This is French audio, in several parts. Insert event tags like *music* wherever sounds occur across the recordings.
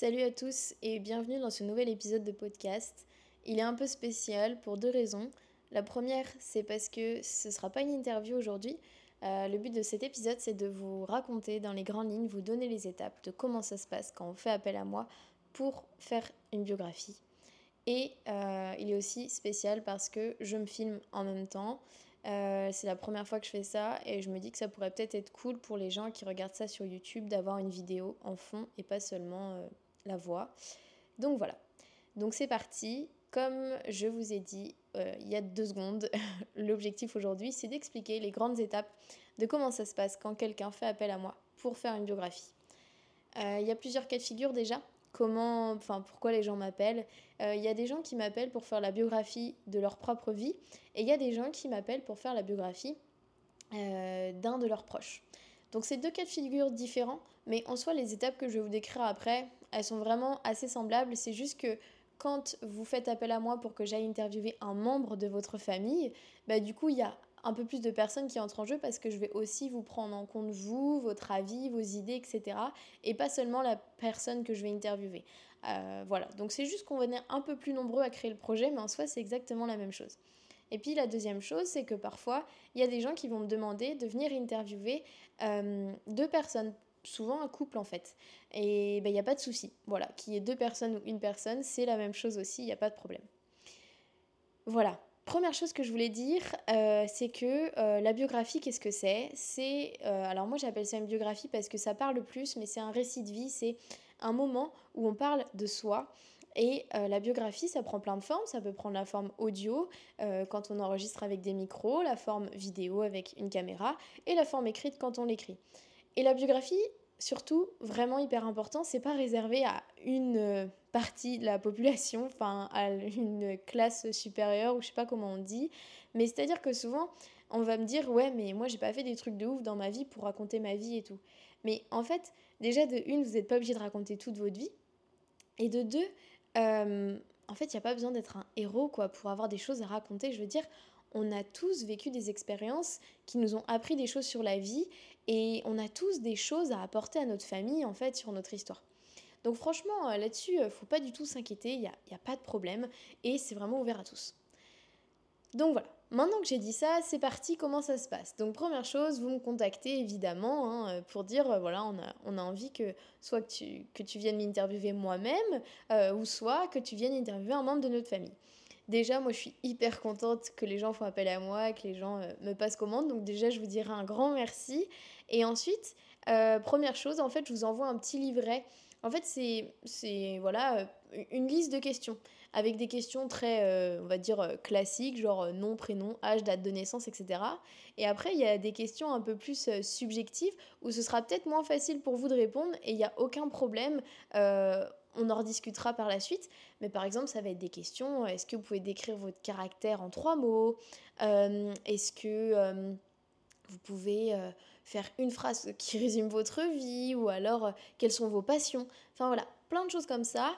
Salut à tous et bienvenue dans ce nouvel épisode de podcast. Il est un peu spécial pour deux raisons. La première, c'est parce que ce ne sera pas une interview aujourd'hui. Euh, le but de cet épisode, c'est de vous raconter dans les grandes lignes, vous donner les étapes de comment ça se passe quand on fait appel à moi pour faire une biographie. Et euh, il est aussi spécial parce que je me filme en même temps. Euh, c'est la première fois que je fais ça et je me dis que ça pourrait peut-être être cool pour les gens qui regardent ça sur YouTube d'avoir une vidéo en fond et pas seulement voix. Donc voilà. Donc c'est parti. Comme je vous ai dit il y a deux secondes, *laughs* l'objectif aujourd'hui c'est d'expliquer les grandes étapes de comment ça se passe quand quelqu'un fait appel à moi pour faire une biographie. Il y a plusieurs cas de figure déjà comment, enfin pourquoi les gens m'appellent. Euh, il y a des gens qui m'appellent pour faire la biographie de leur propre vie et il y a des gens qui m'appellent pour faire la biographie euh, d'un de leurs proches. Donc c'est deux cas de figure différents, mais en soi les étapes que je vais vous décrire après, elles sont vraiment assez semblables. C'est juste que quand vous faites appel à moi pour que j'aille interviewer un membre de votre famille, bah du coup il y a un peu plus de personnes qui entrent en jeu parce que je vais aussi vous prendre en compte vous, votre avis, vos idées, etc. Et pas seulement la personne que je vais interviewer. Euh, voilà, donc c'est juste qu'on être un peu plus nombreux à créer le projet, mais en soi c'est exactement la même chose. Et puis la deuxième chose, c'est que parfois, il y a des gens qui vont me demander de venir interviewer euh, deux personnes souvent un couple en fait. Et ben, il n'y a pas de souci. Voilà, qu'il y ait deux personnes ou une personne, c'est la même chose aussi, il n'y a pas de problème. Voilà, Première chose que je voulais dire, euh, c'est que euh, la biographie, qu'est-ce que c'est? C'est, euh, alors moi j'appelle ça une biographie parce que ça parle plus, mais c'est un récit de vie, c'est un moment où on parle de soi. Et la biographie, ça prend plein de formes. Ça peut prendre la forme audio quand on enregistre avec des micros, la forme vidéo avec une caméra, et la forme écrite quand on l'écrit. Et la biographie, surtout, vraiment hyper important, c'est pas réservé à une euh, partie de la population, enfin à une classe supérieure ou je sais pas comment on dit, mais c'est-à-dire que souvent on va me dire ouais mais moi j'ai pas fait des trucs de ouf dans ma vie pour raconter ma vie et tout. Mais en fait, déjà de une, vous n'êtes pas obligé de raconter toute votre vie, et de deux, euh, en fait, il n'y a pas besoin d'être un héros quoi pour avoir des choses à raconter. Je veux dire, on a tous vécu des expériences qui nous ont appris des choses sur la vie et on a tous des choses à apporter à notre famille en fait sur notre histoire. Donc franchement euh, là-dessus, il euh, faut pas du tout s'inquiéter, il n'y a, a, pas de problème et c'est vraiment ouvert à tous. Donc voilà, maintenant que j'ai dit ça, c'est parti, comment ça se passe? Donc première chose, vous me contactez évidemment hein, euh, pour dire, voilà, on a, envie que soit que tu viennes m'interviewer moi-même, ou soit que tu viennes interviewer un membre de notre famille. Déjà, moi, je suis hyper contente que les gens font appel à moi, que les gens euh, me passent commande. Donc déjà, je vous dirai un grand merci. Et ensuite, euh, première chose, en fait, je vous envoie un petit livret. En fait, c'est voilà euh, une liste de questions avec des questions très, on va dire, classiques, genre nom, prénom, âge, date de naissance, etc. Et après, il y a des questions un peu plus subjectives où ce sera peut-être moins facile pour vous de répondre et il n'y a aucun problème on en rediscutera par la suite. Mais par exemple, ça va être des questions. Est-ce que vous pouvez décrire votre caractère en trois mots? Euh, Est-ce que euh, vous pouvez euh, faire une phrase *laughs* qui résume votre vie? Ou alors, quelles sont vos passions? Enfin voilà, plein de choses comme ça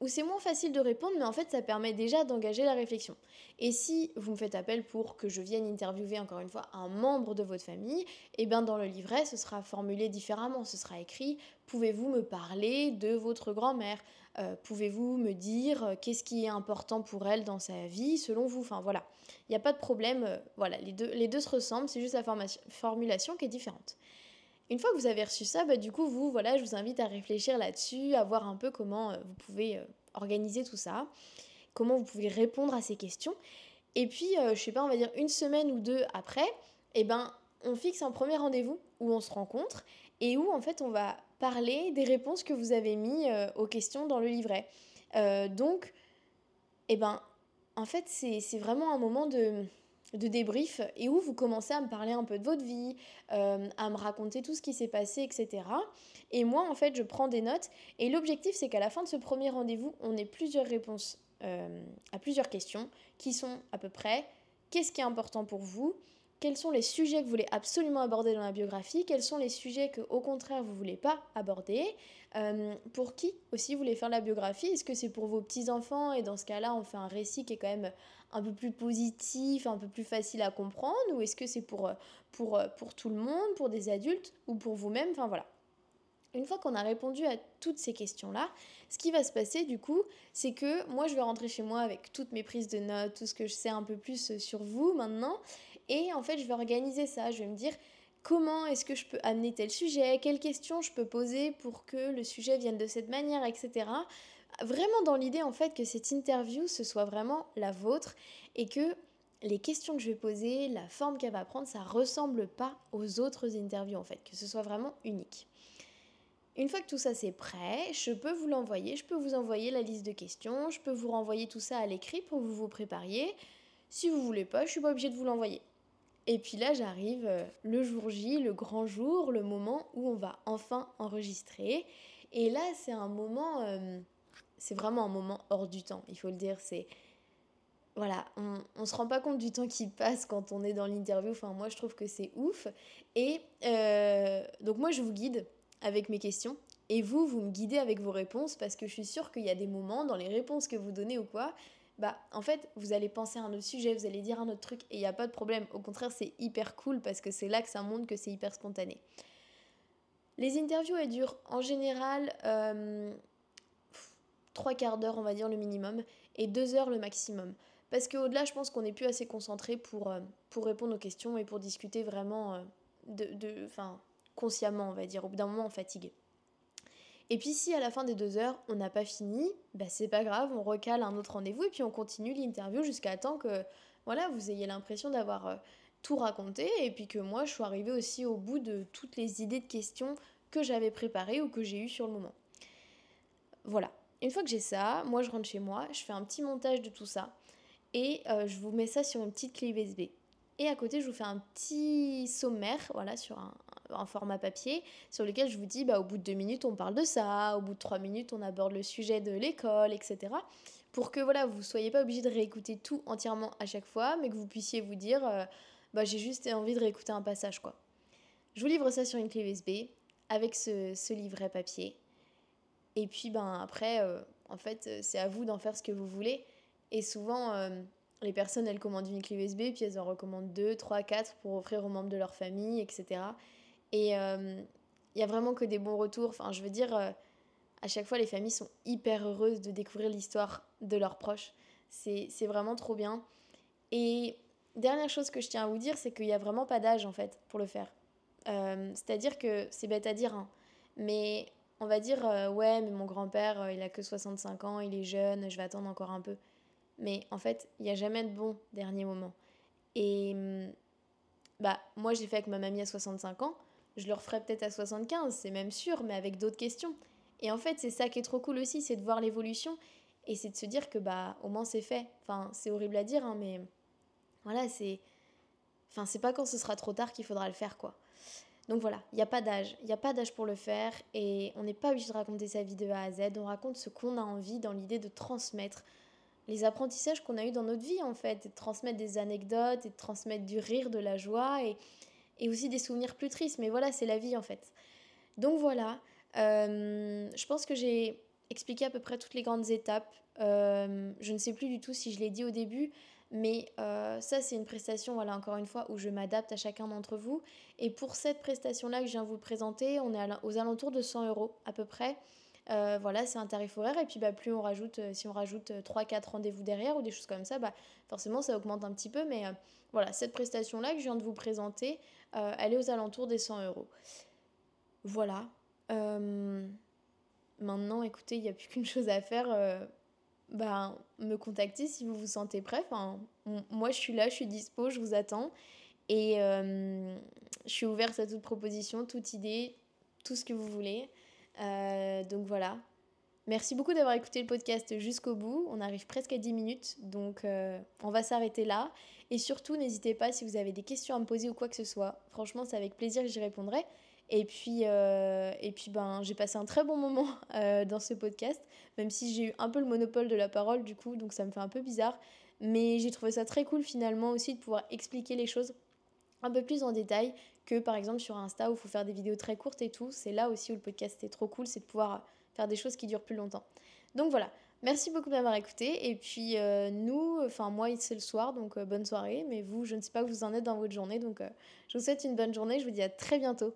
où c'est moins facile de répondre, mais en fait ça permet déjà d'engager la réflexion. Et si vous me faites appel pour que je vienne interviewer encore une fois un membre de votre famille, et eh bien dans le livret ce sera formulé différemment, ce sera écrit pouvez-vous me parler de votre grand-mère? Euh, Pouvez-vous me dire euh, qu'est-ce qui est important pour elle dans sa vie selon vous? Enfin voilà, il n'y a pas de problème, euh, voilà, les deux, se ressemblent, c'est juste la formulation qui est différente. Une fois que vous avez reçu ça, bah, du coup, vous, voilà, je vous invite à réfléchir là-dessus, à voir un peu comment vous pouvez organiser tout ça, comment vous pouvez répondre à ces questions. Et puis, euh, je sais pas, on va dire une semaine ou deux après, eh ben, on fixe un premier rendez-vous où on se rencontre et où, en fait, on va parler des réponses que vous avez mis aux questions dans le livret. donc, eh ben, en fait, c'est vraiment un moment de de débrief et où vous commencez à me parler un peu de votre vie, euh, à me raconter tout ce qui s'est passé, etc. Et moi, en fait, je prends des notes. Et l'objectif, c'est qu'à la fin de ce premier rendez-vous, on ait plusieurs réponses euh, à plusieurs questions qui sont à peu près qu'est-ce qui est important pour vous quels sont les sujets que vous voulez absolument aborder dans la biographie, quels sont les sujets que au contraire vous voulez pas aborder, euh, pour qui aussi vous voulez faire la biographie, est-ce que c'est pour vos petits-enfants? Et dans ce cas-là on fait un récit qui est quand même un peu plus positif, un peu plus facile à comprendre, ou est-ce que c'est pour, pour, pour tout le monde, pour des adultes ou pour vous-même, enfin voilà. Une fois qu'on a répondu à toutes ces questions-là, ce qui va se passer du coup, c'est que moi je vais rentrer chez moi avec toutes mes prises de notes, tout ce que je sais un peu plus sur vous maintenant, et en fait je vais organiser ça, je vais me dire comment est-ce que je peux amener tel sujet, quelles questions je peux poser pour que le sujet vienne de cette manière, etc. Vraiment dans l'idée en fait que cette interview ce soit vraiment la vôtre et que les questions que je vais poser, la forme qu'elle va prendre, ça ressemble pas aux autres interviews en fait, que ce soit vraiment unique. Une fois que tout ça c'est prêt, je peux vous l'envoyer, je peux vous envoyer la liste de questions, je peux vous renvoyer tout ça à l'écrit pour que vous vous prépariez. Si vous voulez pas, je suis pas obligée de vous l'envoyer. Et puis là, j'arrive euh, le jour J, le grand jour, le moment où on va enfin enregistrer. Et là, c'est un moment, euh, c'est vraiment un moment hors du temps, il faut le dire. C'est voilà, on, on se rend pas compte du temps qui passe quand on est dans l'interview. Enfin, moi, je trouve que c'est ouf. Et euh, donc, moi, je vous guide avec mes questions. Et vous, vous me guidez avec vos réponses parce que je suis sûre qu'il y a des moments dans les réponses que vous donnez ou quoi, bah en fait, vous allez penser à un autre sujet, vous allez dire un autre truc et il n'y a pas de problème. Au contraire, c'est hyper cool parce que c'est là que ça montre que c'est hyper spontané. Les interviews, elles durent en général euh, trois quarts d'heure, on va dire le minimum, et deux heures le maximum. Parce qu'au-delà, je pense qu'on n'est plus assez concentré pour, euh, pour répondre aux questions et pour discuter vraiment euh, de, de, consciemment, on va dire. Au bout d'un moment, on fatigue. Et puis si à la fin des deux heures, on n'a pas fini, bah c'est pas grave, on recale un autre rendez-vous et puis on continue l'interview jusqu'à temps que voilà, vous ayez l'impression d'avoir euh, tout raconté et puis que moi je suis arrivée aussi au bout de toutes les idées de questions que j'avais préparées ou que j'ai eues sur le moment. Voilà. Une fois que j'ai ça, moi je rentre chez moi, je fais un petit montage de tout ça et euh, je vous mets ça sur une petite clé USB. Et à côté, je vous fais un petit sommaire, voilà, sur un, un format papier sur lequel je vous dis bah, au bout de deux minutes on parle de ça, au bout de trois minutes on aborde le sujet de l'école, etc. Pour que voilà, vous ne soyez pas obligé de réécouter tout entièrement à chaque fois, mais que vous puissiez vous dire euh, bah, j'ai juste envie de réécouter un passage quoi. Je vous livre ça sur une clé USB avec ce, livret papier. Et puis ben après, euh, en fait, c'est à vous d'en faire ce que vous voulez. Et souvent, euh, les personnes, elles commandent une clé USB, puis elles en recommandent deux, trois, quatre pour offrir aux membres de leur famille, etc. Et il euh, y a vraiment que des bons retours. Enfin, je veux dire, euh, à chaque fois, les familles sont hyper heureuses de découvrir l'histoire de leurs proches. C'est vraiment trop bien. Et dernière chose que je tiens à vous dire, c'est qu'il n'y a vraiment pas d'âge, en fait, pour le faire. Euh, c'est-à-dire que c'est bête à dire, hein, mais on va dire, ouais, mais mon grand-père, il a que 65 ans, il est jeune, je vais attendre encore un peu. Mais en fait, il n'y a jamais de bon dernier moment. Et hum, bah, moi, j'ai fait avec ma mamie à 65 ans je le referai peut-être à 75, c'est même sûr, mais avec d'autres questions. Et en fait, c'est ça qui est trop cool aussi, c'est de voir l'évolution et c'est de se dire que bah au moins c'est fait. Enfin, c'est horrible à dire, hein, mais voilà, c'est. Enfin, c'est pas quand ce sera trop tard qu'il faudra le faire, quoi. Donc voilà, il n'y a pas d'âge. Il n'y a pas d'âge pour le faire et on n'est pas obligé de raconter sa vie de A à Z. On raconte ce qu'on a envie dans l'idée de transmettre les apprentissages qu'on a eus dans notre vie, en fait, et de transmettre des anecdotes et de transmettre du rire, de la joie et et aussi des souvenirs plus tristes. Mais voilà, c'est la vie en fait. Donc voilà, euh, je pense que j'ai expliqué à peu près toutes les grandes étapes. Euh, je ne sais plus du tout si je l'ai dit au début, mais euh, ça c'est une prestation, voilà, encore une fois, où je m'adapte à chacun d'entre vous. Et pour cette prestation-là que je viens vous présenter, on est aux alentours de 100 euros à peu près. Voilà, c'est un tarif horaire. Et puis bah, plus on rajoute, si on rajoute 3-4 rendez-vous derrière ou des choses comme ça, bah, forcément ça augmente un petit peu. Mais voilà, cette prestation-là que je viens de vous présenter, euh, elle est aux alentours des 100 euros. Voilà. Euh, maintenant, écoutez, il n'y a plus qu'une chose à faire. Euh, ben, me contacter si vous vous sentez prêt. Moi, je suis là, je suis dispo, je vous attends. Et je suis ouverte à toute proposition, toute idée, tout ce que vous voulez. Donc voilà. Merci beaucoup d'avoir écouté le podcast jusqu'au bout. On arrive presque à 10 minutes, donc on va s'arrêter là. Et surtout, n'hésitez pas si vous avez des questions à me poser ou quoi que ce soit. Franchement, c'est avec plaisir que j'y répondrai. Et puis, euh, et puis ben, j'ai passé un très bon moment *laughs* euh, dans ce podcast, même si j'ai eu un peu le monopole de la parole du coup, donc ça me fait un peu bizarre. Mais j'ai trouvé ça très cool finalement aussi de pouvoir expliquer les choses un peu plus en détail que par exemple sur Insta où il faut faire des vidéos très courtes et tout. C'est là aussi où le podcast est trop cool, c'est de pouvoir faire des choses qui durent plus longtemps. Donc voilà, Merci beaucoup d'avoir écouté. Et puis euh, nous, enfin moi c'est le soir, donc euh, bonne soirée. Mais vous, je ne sais pas où vous en êtes dans votre journée. Donc euh, je vous souhaite une bonne journée. Je vous dis à très bientôt.